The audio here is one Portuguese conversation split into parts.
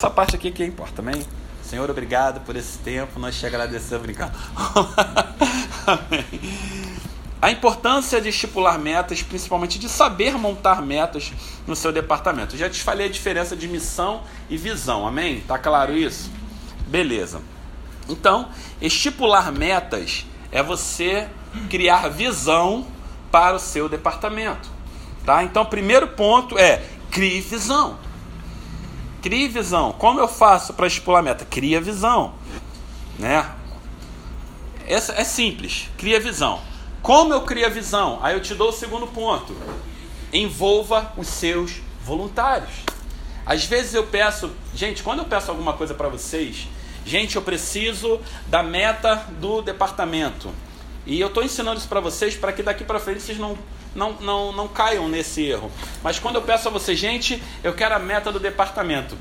Essa parte aqui que importa, amém? Senhor, obrigado por esse tempo, nós te agradecemos, brincando. A importância de estipular metas, principalmente de saber montar metas no seu departamento. Já te falei a diferença de missão e visão, amém? Tá claro isso? Beleza. Então, estipular metas é você criar visão para o seu departamento. Tá? Então, primeiro ponto é crie visão. Crie visão. Como eu faço para estipular meta? Cria visão. Né? Essa é simples. Cria visão. Como eu crio a visão? Aí eu te dou o segundo ponto. Envolva os seus voluntários. Às vezes eu peço, gente, quando eu peço alguma coisa para vocês, gente, eu preciso da meta do departamento. E eu estou ensinando isso para vocês para que daqui para frente vocês não, não, não, não caiam nesse erro. Mas quando eu peço a vocês, gente, eu quero a meta do departamento.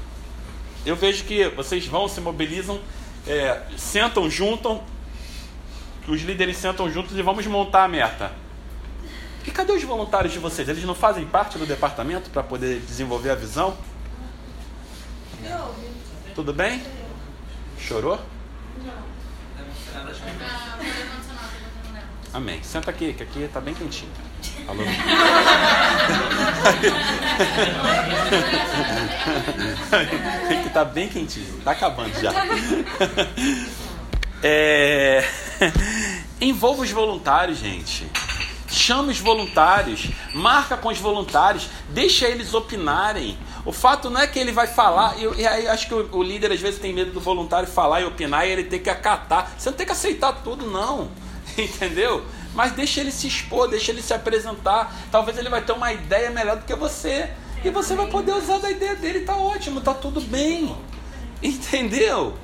Eu vejo que vocês vão, se mobilizam, é, sentam, juntam, os líderes sentam juntos e vamos montar a meta. E cadê os voluntários de vocês? Eles não fazem parte do departamento para poder desenvolver a visão? Tudo bem? Chorou? Amém. Senta aqui, que aqui está bem quentinho. Alô? que está bem quentinho. Está acabando já. É... Envolva os voluntários, gente. Chama os voluntários, marca com os voluntários, deixa eles opinarem. O fato não é que ele vai falar, e, aí acho que o, o, líder às vezes tem medo do voluntário falar e opinar e ele ter que acatar. Você não tem que aceitar tudo, não. Entendeu? Mas deixa ele se expor, deixa ele se apresentar. Talvez ele vai ter uma ideia melhor do que você. E você vai poder usar da ideia dele, tá ótimo, tá tudo bem. Entendeu?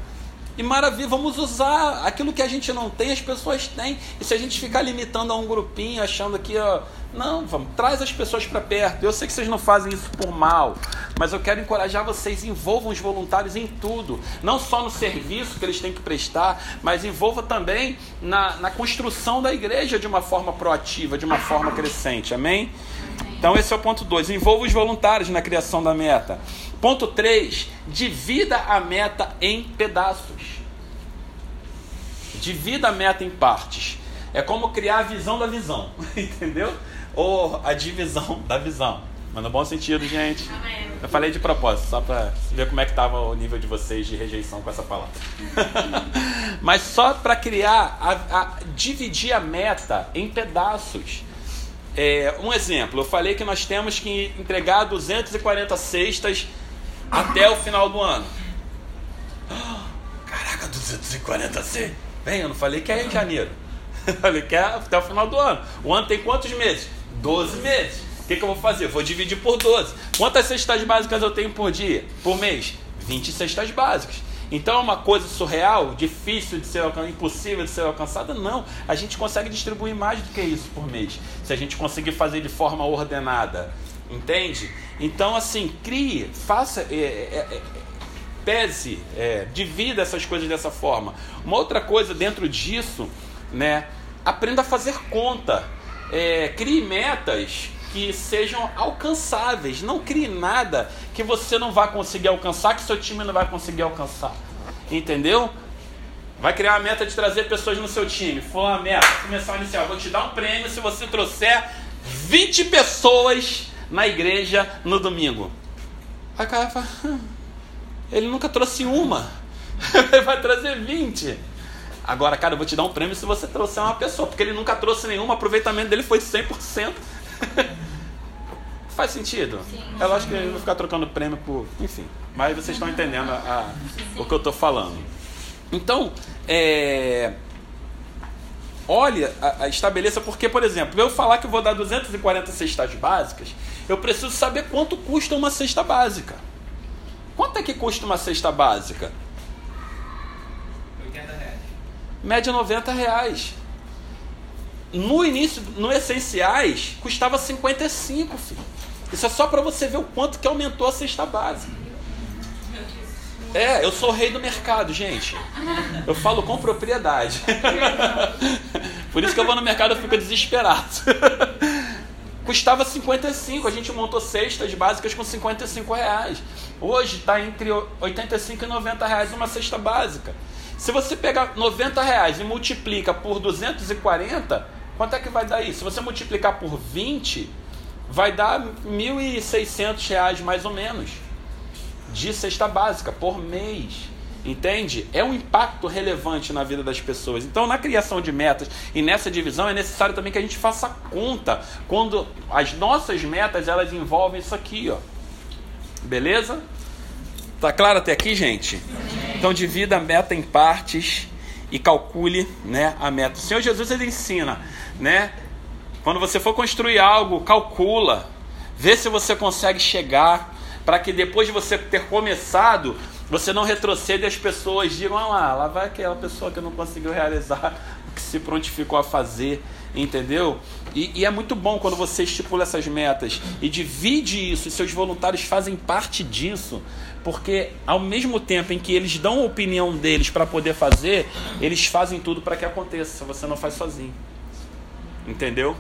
E maravilha, vamos usar aquilo que a gente não tem, as pessoas têm. E se a gente ficar limitando a um grupinho, achando que, ó, não, vamos, traz as pessoas para perto. Eu sei que vocês não fazem isso por mal, mas eu quero encorajar vocês, envolvam os voluntários em tudo, não só no serviço que eles têm que prestar, mas envolva também na, na construção da igreja de uma forma proativa, de uma forma crescente. Amém? Então esse é o ponto 2. Envolva os voluntários na criação da meta. Ponto 3. Divida a meta em pedaços. Divida a meta em partes. É como criar a visão da visão. Entendeu? Ou a divisão da visão. Mas no bom sentido, gente. Eu falei de propósito, só para ver como é que estava o nível de vocês de rejeição com essa palavra. Mas só para criar, a, a, dividir a meta em pedaços. É, um exemplo, eu falei que nós temos que entregar 240 cestas até o final do ano. Caraca, 240 cestas. Bem, eu não falei que é em janeiro. Eu falei que é até o final do ano. O ano tem quantos meses? 12 meses. O que, que eu vou fazer? Eu vou dividir por 12. Quantas cestas básicas eu tenho por dia? Por mês? 20 cestas básicas. Então é uma coisa surreal, difícil de ser alcançada, impossível de ser alcançada? Não. A gente consegue distribuir mais do que isso por mês. Se a gente conseguir fazer de forma ordenada. Entende? Então, assim, crie, faça, é, é, é, pese, é, divida essas coisas dessa forma. Uma outra coisa dentro disso, né? Aprenda a fazer conta. É, crie metas que sejam alcançáveis. Não crie nada que você não vai conseguir alcançar, que seu time não vai conseguir alcançar. Entendeu? Vai criar uma meta de trazer pessoas no seu time. Foi uma meta, começar inicial. Vou te dar um prêmio se você trouxer 20 pessoas na igreja no domingo. O cara fala, hum, ele nunca trouxe uma. ele vai trazer 20. Agora, cara, eu vou te dar um prêmio se você trouxer uma pessoa, porque ele nunca trouxe nenhuma, o aproveitamento dele foi 100%. Faz sentido? Sim. É lógico que eu vou ficar trocando prêmio por. Enfim. Mas vocês estão entendendo a, a, o que eu estou falando. Então, é, olha, a, a, estabeleça, porque, por exemplo, eu falar que vou dar 240 cestas básicas, eu preciso saber quanto custa uma cesta básica. Quanto é que custa uma cesta básica? 80 reais. Média 90 reais. No início, no Essenciais, custava 55, filho. Isso é só para você ver o quanto que aumentou a cesta básica. É, eu sou o rei do mercado, gente. Eu falo com propriedade. Por isso que eu vou no mercado e fico desesperado. custava 55. A gente montou cestas básicas com 55 reais. Hoje está entre 85 e 90 reais uma cesta básica. Se você pegar 90 reais e multiplica por 240, quanto é que vai dar isso? Se você multiplicar por 20, vai dar 1.600 reais mais ou menos de cesta básica por mês. Entende? É um impacto relevante na vida das pessoas. Então, na criação de metas e nessa divisão, é necessário também que a gente faça conta quando as nossas metas elas envolvem isso aqui, ó. Beleza? Tá claro até aqui, gente? Então, divida a meta em partes e calcule, né, a meta. O Senhor Jesus ele ensina, né? Quando você for construir algo, calcula, vê se você consegue chegar para que depois de você ter começado, você não retroceda e as pessoas digam, ah lá, lá vai aquela pessoa que não conseguiu realizar o que se prontificou a fazer, entendeu? E, e, é muito bom quando você estipula essas metas e divide isso, e seus voluntários fazem parte disso, porque ao mesmo tempo em que eles dão a opinião deles para poder fazer, eles fazem tudo para que aconteça, você não faz sozinho. Entendeu?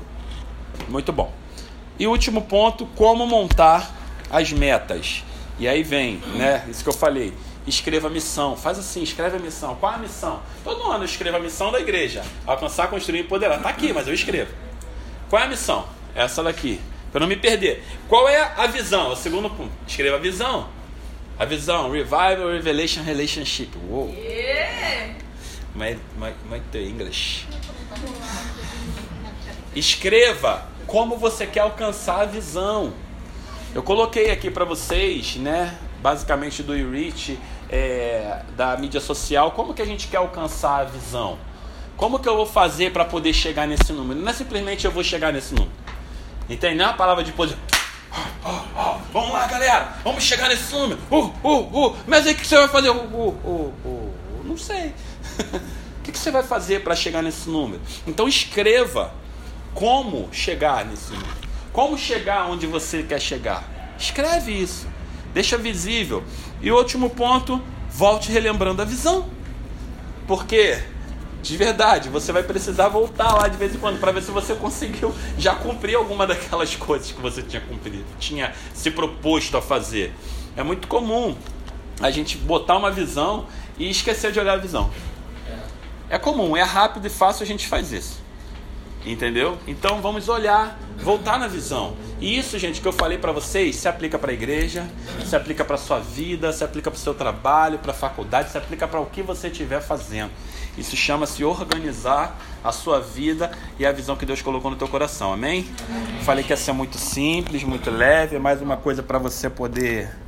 Muito bom. E último ponto, como montar as metas. E aí vem, né? Isso que eu falei. Escreva a missão. Faz assim, escreve a missão. Qual a missão? Todo ano eu escrevo a missão da igreja. Alcançar, construir e empoderar. Tá aqui, mas eu escrevo. Qual é a missão? Essa daqui. Para não me perder. Qual é a visão? O segundo ponto. Escreva a visão. A visão. Revival, Revelation, Relationship. Uou. Yeah. My, my, my English. Escreva como você quer alcançar a visão. Eu coloquei aqui para vocês, né, basicamente do iReach, é, da mídia social, como que a gente quer alcançar a visão. Como que eu vou fazer para poder chegar nesse número? Não é simplesmente eu vou chegar nesse número. Entende? Não é uma palavra de poder. Oh, oh, oh, vamos lá, galera. Vamos chegar nesse número. Uh, uh, uh. Mas aí o que você vai fazer? Uh, uh, uh. Não sei. o que você vai fazer para chegar nesse número? Então escreva como chegar nesse número. Como chegar onde você quer chegar? Escreve isso. Deixa visível. E último ponto, volte relembrando a visão. Porque, de verdade, você vai precisar voltar lá de vez em quando para ver se você conseguiu já cumprir alguma daquelas coisas que você tinha cumprido, tinha se proposto a fazer. É muito comum a gente botar uma visão e esquecer de olhar a visão. É comum, é rápido e fácil a gente faz isso. Entendeu? Então vamos olhar, voltar na visão. E isso, gente, que eu falei para vocês, se aplica para a igreja, se aplica para sua vida, se aplica para o seu trabalho, para a faculdade, se aplica para o que você estiver fazendo. Isso chama-se organizar a sua vida e a visão que Deus colocou no teu coração. Amém? Falei que ia ser muito simples, muito leve, é mais uma coisa para você poder